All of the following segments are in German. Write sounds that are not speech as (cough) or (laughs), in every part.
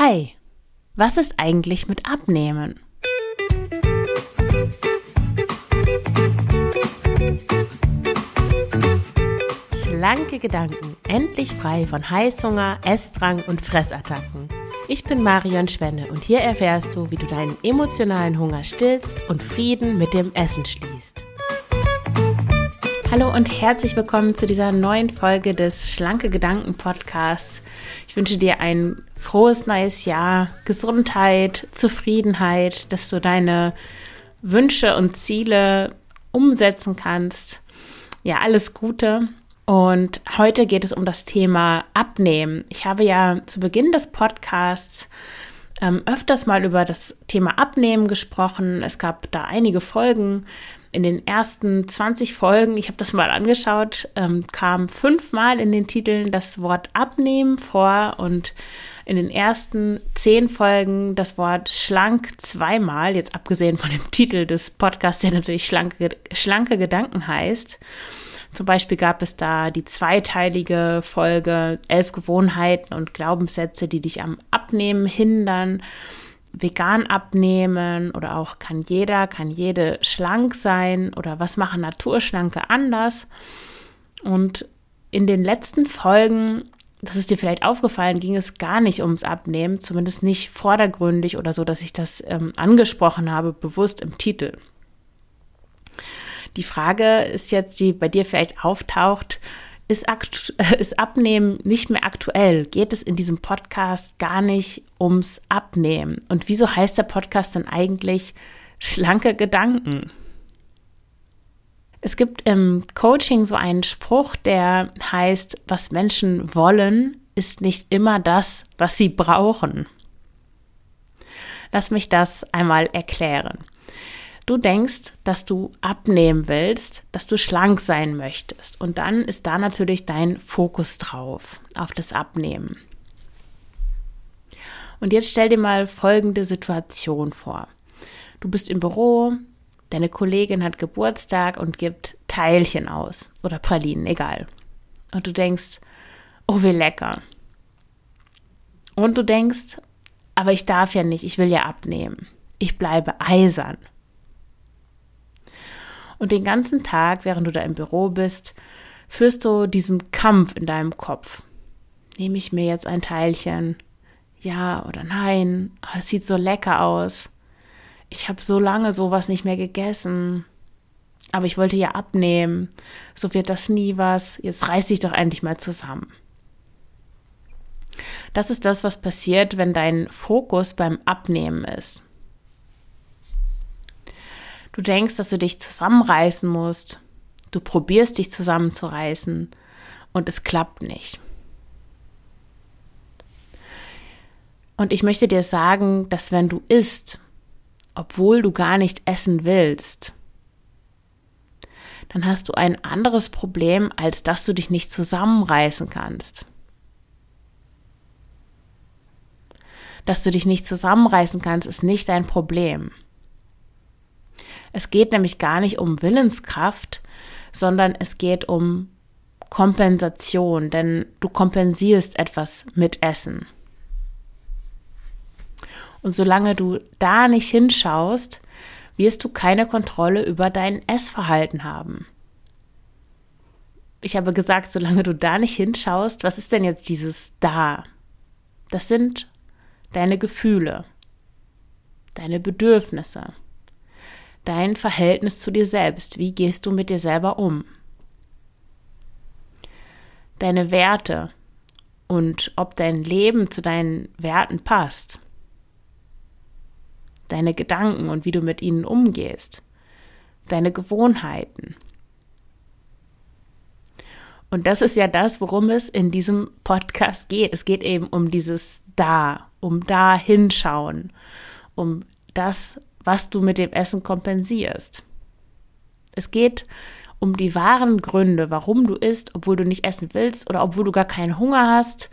Hi, was ist eigentlich mit Abnehmen? Schlanke Gedanken, endlich frei von Heißhunger, Essdrang und Fressattacken. Ich bin Marion Schwenne und hier erfährst du, wie du deinen emotionalen Hunger stillst und Frieden mit dem Essen schließt. Hallo und herzlich willkommen zu dieser neuen Folge des Schlanke Gedanken Podcasts. Ich wünsche dir ein frohes neues Jahr, Gesundheit, Zufriedenheit, dass du deine Wünsche und Ziele umsetzen kannst. Ja, alles Gute. Und heute geht es um das Thema Abnehmen. Ich habe ja zu Beginn des Podcasts ähm, öfters mal über das Thema Abnehmen gesprochen. Es gab da einige Folgen, in den ersten 20 Folgen, ich habe das mal angeschaut, ähm, kam fünfmal in den Titeln das Wort abnehmen vor und in den ersten zehn Folgen das Wort schlank zweimal, jetzt abgesehen von dem Titel des Podcasts, der natürlich schlanke, schlanke Gedanken heißt. Zum Beispiel gab es da die zweiteilige Folge Elf Gewohnheiten und Glaubenssätze, die dich am Abnehmen hindern vegan abnehmen oder auch kann jeder, kann jede schlank sein oder was machen Naturschlanke anders. Und in den letzten Folgen, das ist dir vielleicht aufgefallen, ging es gar nicht ums Abnehmen, zumindest nicht vordergründig oder so, dass ich das ähm, angesprochen habe, bewusst im Titel. Die Frage ist jetzt, die bei dir vielleicht auftaucht, ist, (laughs) ist Abnehmen nicht mehr aktuell? Geht es in diesem Podcast gar nicht ums Abnehmen? Und wieso heißt der Podcast dann eigentlich schlanke Gedanken? Es gibt im Coaching so einen Spruch, der heißt, was Menschen wollen, ist nicht immer das, was sie brauchen. Lass mich das einmal erklären. Du denkst, dass du abnehmen willst, dass du schlank sein möchtest. Und dann ist da natürlich dein Fokus drauf, auf das Abnehmen. Und jetzt stell dir mal folgende Situation vor. Du bist im Büro, deine Kollegin hat Geburtstag und gibt Teilchen aus oder Pralinen, egal. Und du denkst, oh, wie lecker. Und du denkst, aber ich darf ja nicht, ich will ja abnehmen. Ich bleibe eisern. Und den ganzen Tag, während du da im Büro bist, führst du diesen Kampf in deinem Kopf. Nehme ich mir jetzt ein Teilchen? Ja oder nein? Oh, es sieht so lecker aus. Ich habe so lange sowas nicht mehr gegessen. Aber ich wollte ja abnehmen. So wird das nie was. Jetzt reiß dich doch endlich mal zusammen. Das ist das, was passiert, wenn dein Fokus beim Abnehmen ist. Du denkst, dass du dich zusammenreißen musst. Du probierst dich zusammenzureißen und es klappt nicht. Und ich möchte dir sagen, dass wenn du isst, obwohl du gar nicht essen willst, dann hast du ein anderes Problem, als dass du dich nicht zusammenreißen kannst. Dass du dich nicht zusammenreißen kannst, ist nicht dein Problem. Es geht nämlich gar nicht um Willenskraft, sondern es geht um Kompensation, denn du kompensierst etwas mit Essen. Und solange du da nicht hinschaust, wirst du keine Kontrolle über dein Essverhalten haben. Ich habe gesagt, solange du da nicht hinschaust, was ist denn jetzt dieses da? Das sind deine Gefühle, deine Bedürfnisse dein Verhältnis zu dir selbst. Wie gehst du mit dir selber um? Deine Werte und ob dein Leben zu deinen Werten passt. Deine Gedanken und wie du mit ihnen umgehst. Deine Gewohnheiten. Und das ist ja das, worum es in diesem Podcast geht. Es geht eben um dieses Da, um da hinschauen, um das was du mit dem Essen kompensierst. Es geht um die wahren Gründe, warum du isst, obwohl du nicht essen willst oder obwohl du gar keinen Hunger hast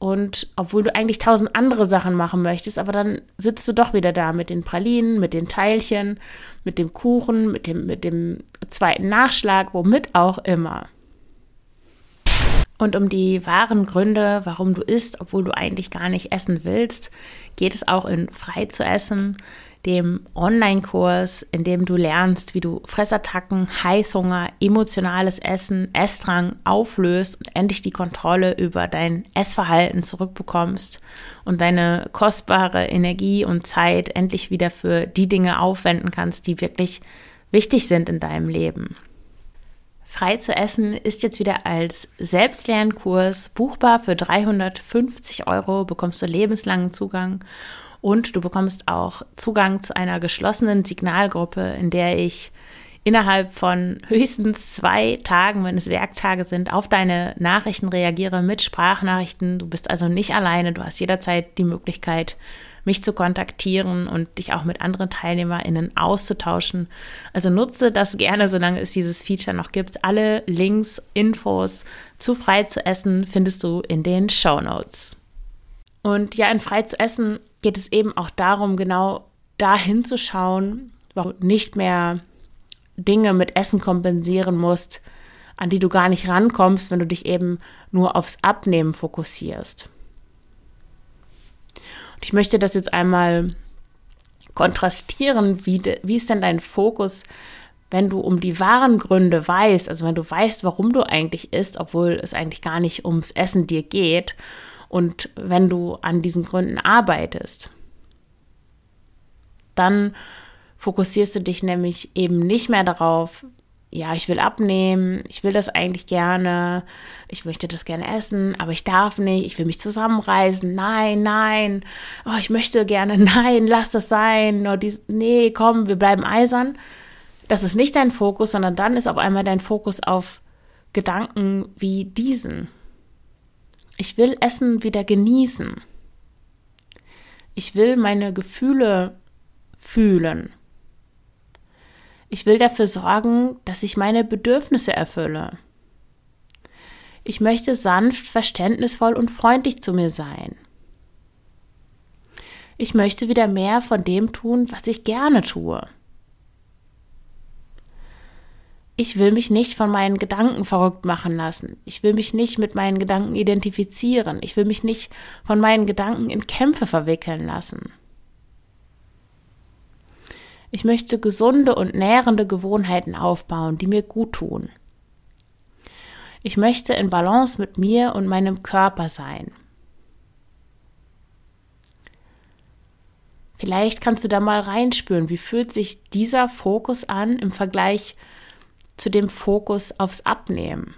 und obwohl du eigentlich tausend andere Sachen machen möchtest, aber dann sitzt du doch wieder da mit den Pralinen, mit den Teilchen, mit dem Kuchen, mit dem, mit dem zweiten Nachschlag, womit auch immer. Und um die wahren Gründe, warum du isst, obwohl du eigentlich gar nicht essen willst, geht es auch in Frei zu essen, dem Online-Kurs, in dem du lernst, wie du Fressattacken, Heißhunger, emotionales Essen, Essdrang auflöst und endlich die Kontrolle über dein Essverhalten zurückbekommst und deine kostbare Energie und Zeit endlich wieder für die Dinge aufwenden kannst, die wirklich wichtig sind in deinem Leben. Frei zu essen ist jetzt wieder als Selbstlernkurs buchbar für 350 Euro, bekommst du lebenslangen Zugang und du bekommst auch Zugang zu einer geschlossenen Signalgruppe, in der ich innerhalb von (laughs) höchstens zwei Tagen, wenn es Werktage sind, auf deine Nachrichten reagiere mit Sprachnachrichten. Du bist also nicht alleine, du hast jederzeit die Möglichkeit, mich zu kontaktieren und dich auch mit anderen TeilnehmerInnen auszutauschen. Also nutze das gerne, solange es dieses Feature noch gibt. Alle Links, Infos zu frei zu essen findest du in den Show Notes. Und ja, in frei zu essen geht es eben auch darum, genau dahin zu schauen, warum du nicht mehr Dinge mit Essen kompensieren musst, an die du gar nicht rankommst, wenn du dich eben nur aufs Abnehmen fokussierst. Und ich möchte das jetzt einmal kontrastieren, wie, de, wie ist denn dein Fokus, wenn du um die wahren Gründe weißt, also wenn du weißt, warum du eigentlich isst, obwohl es eigentlich gar nicht ums Essen dir geht und wenn du an diesen Gründen arbeitest, dann fokussierst du dich nämlich eben nicht mehr darauf, ja, ich will abnehmen, ich will das eigentlich gerne, ich möchte das gerne essen, aber ich darf nicht, ich will mich zusammenreißen, nein, nein, oh, ich möchte gerne, (laughs) nein, lass das sein, nur dies, nee, komm, wir bleiben eisern. Das ist nicht dein Fokus, sondern dann ist auf einmal dein Fokus auf Gedanken wie diesen. Ich will Essen wieder genießen. Ich will meine Gefühle fühlen. Ich will dafür sorgen, dass ich meine Bedürfnisse erfülle. Ich möchte sanft, verständnisvoll und freundlich zu mir sein. Ich möchte wieder mehr von dem tun, was ich gerne tue. Ich will mich nicht von meinen Gedanken verrückt machen lassen. Ich will mich nicht mit meinen Gedanken identifizieren. Ich will mich nicht von meinen Gedanken in Kämpfe verwickeln lassen. Ich möchte gesunde und nährende Gewohnheiten aufbauen, die mir gut tun. Ich möchte in Balance mit mir und meinem Körper sein. Vielleicht kannst du da mal reinspüren, wie fühlt sich dieser Fokus an im Vergleich zu dem Fokus aufs Abnehmen.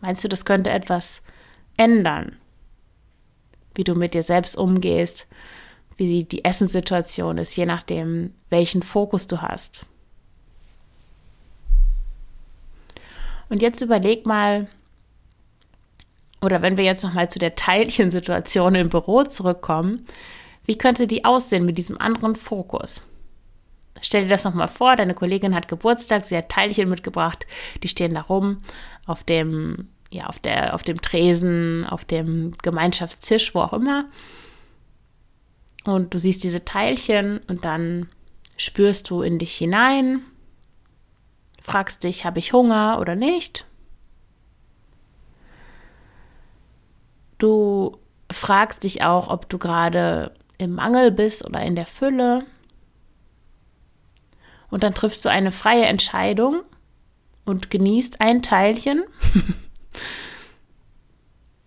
Meinst du, das könnte etwas ändern, wie du mit dir selbst umgehst, wie die Essenssituation ist, je nachdem, welchen Fokus du hast. Und jetzt überleg mal, oder wenn wir jetzt nochmal zu der Teilchensituation im Büro zurückkommen, wie könnte die aussehen mit diesem anderen Fokus? Stell dir das nochmal vor, deine Kollegin hat Geburtstag, sie hat Teilchen mitgebracht, die stehen da rum auf dem, ja, auf der, auf dem Tresen, auf dem Gemeinschaftstisch, wo auch immer. Und du siehst diese Teilchen und dann spürst du in dich hinein, fragst dich, habe ich Hunger oder nicht? Du fragst dich auch, ob du gerade im Mangel bist oder in der Fülle. Und dann triffst du eine freie Entscheidung und genießt ein Teilchen. (laughs)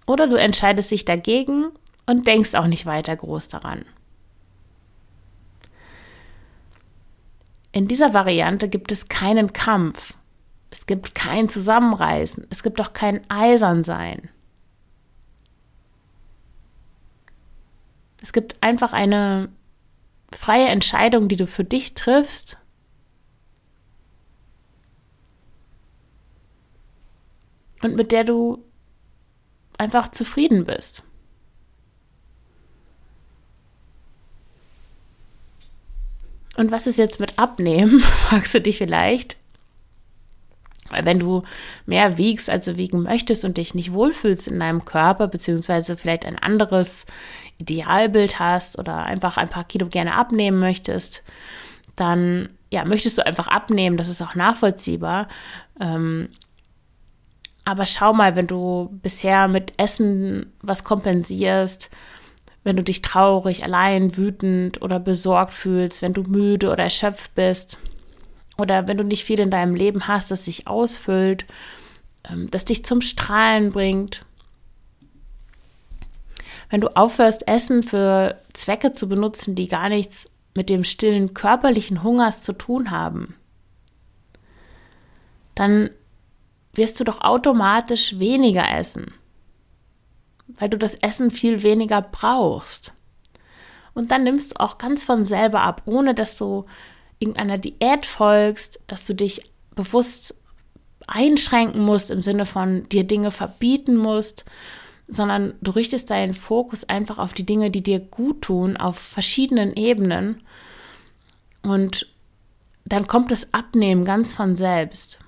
oder du entscheidest dich dagegen und denkst auch nicht weiter groß daran. In dieser Variante gibt es keinen Kampf. Es gibt kein Zusammenreißen. Es gibt auch kein Eisernsein. Es gibt einfach eine freie Entscheidung, die du für dich triffst. Und mit der du einfach zufrieden bist. Und was ist jetzt mit Abnehmen, (laughs) fragst du dich vielleicht. Weil wenn du mehr wiegst, als du wiegen möchtest und dich nicht wohlfühlst in deinem Körper, beziehungsweise vielleicht ein anderes Idealbild hast oder einfach ein paar Kilo gerne abnehmen möchtest, dann ja, möchtest du einfach abnehmen, das ist auch nachvollziehbar. Ähm, Aber schau mal, wenn du bisher mit Essen was kompensierst, wenn du dich traurig, allein, wütend oder besorgt fühlst, wenn du müde oder erschöpft bist oder wenn du nicht viel in deinem Leben hast, das sich ausfüllt, ähm, das dich zum Strahlen bringt. Wenn du aufhörst, Essen für Zwecke zu benutzen, die gar nichts mit dem stillen körperlichen Hungers zu tun haben, dann wirst du doch automatisch weniger essen, weil du das Essen viel weniger brauchst. Und dann nimmst du auch ganz von selber ab, ohne dass du irgendeiner Diät folgst, dass du dich bewusst einschränken musst im Sinne von dir Dinge verbieten musst, sondern du richtest deinen Fokus einfach auf die Dinge, die dir gut tun, auf verschiedenen Ebenen. Und dann kommt das Abnehmen ganz von selbst.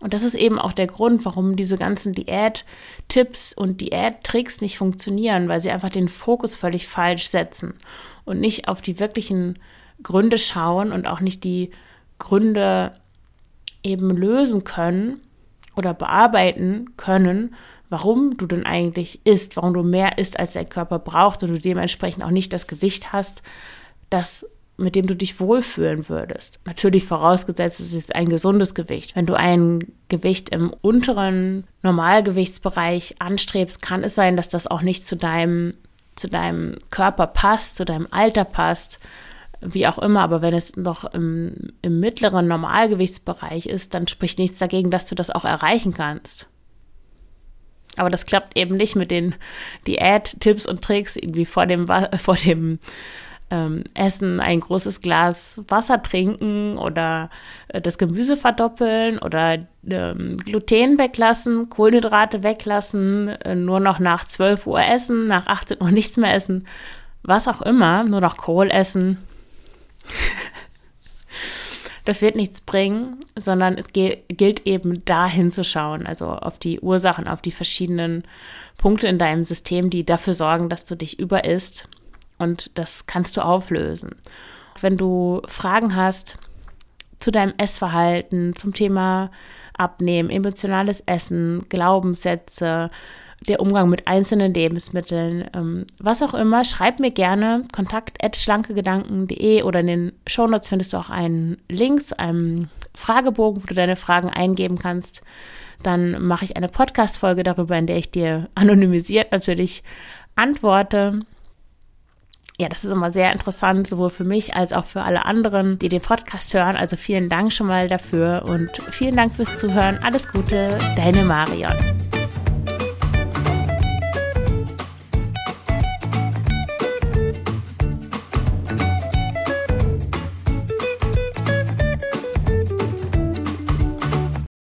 Und das ist eben auch der Grund, warum diese ganzen Diät-Tipps und Diät-Tricks nicht funktionieren, weil sie einfach den Fokus völlig falsch setzen und nicht auf die wirklichen Gründe schauen und auch nicht die Gründe eben lösen können oder bearbeiten können, warum du denn eigentlich isst, warum du mehr isst, als dein Körper braucht und du dementsprechend auch nicht das Gewicht hast, das mit dem du dich wohlfühlen würdest. Natürlich vorausgesetzt, es ist ein gesundes Gewicht. Wenn du ein Gewicht im unteren Normalgewichtsbereich anstrebst, kann es sein, dass das auch nicht zu deinem, zu deinem Körper passt, zu deinem Alter passt, wie auch immer. Aber wenn es noch im, im mittleren Normalgewichtsbereich ist, dann spricht nichts dagegen, dass du das auch erreichen kannst. Aber das klappt eben nicht mit den Diät-Tipps und Tricks irgendwie vor dem, (laughs) vor dem ähm, essen, ein großes Glas Wasser trinken oder äh, das Gemüse verdoppeln oder ähm, Gluten weglassen, Kohlenhydrate weglassen, äh, nur noch nach 12 Uhr essen, nach 18 Uhr nichts mehr essen, was auch immer, nur noch Kohl essen. (laughs) das wird nichts bringen, sondern es gilt eben da hinzuschauen, also auf die Ursachen, auf die verschiedenen Punkte in deinem System, die dafür sorgen, dass du dich überisst und das kannst du auflösen. Wenn du Fragen hast zu deinem Essverhalten, zum Thema Abnehmen, emotionales Essen, Glaubenssätze, der Umgang mit einzelnen Lebensmitteln, ähm, was auch immer, schreib mir gerne kontakt.schlankegedanken.de oder in den Shownotes findest du auch einen Link zu einem Fragebogen, wo du deine Fragen eingeben kannst. Dann mache ich eine Podcast-Folge darüber, in der ich dir anonymisiert natürlich antworte ja, das ist immer sehr interessant, sowohl für mich als auch für alle anderen, die den Podcast hören. Also vielen Dank schon mal dafür und vielen Dank fürs Zuhören. Alles Gute, deine Marion.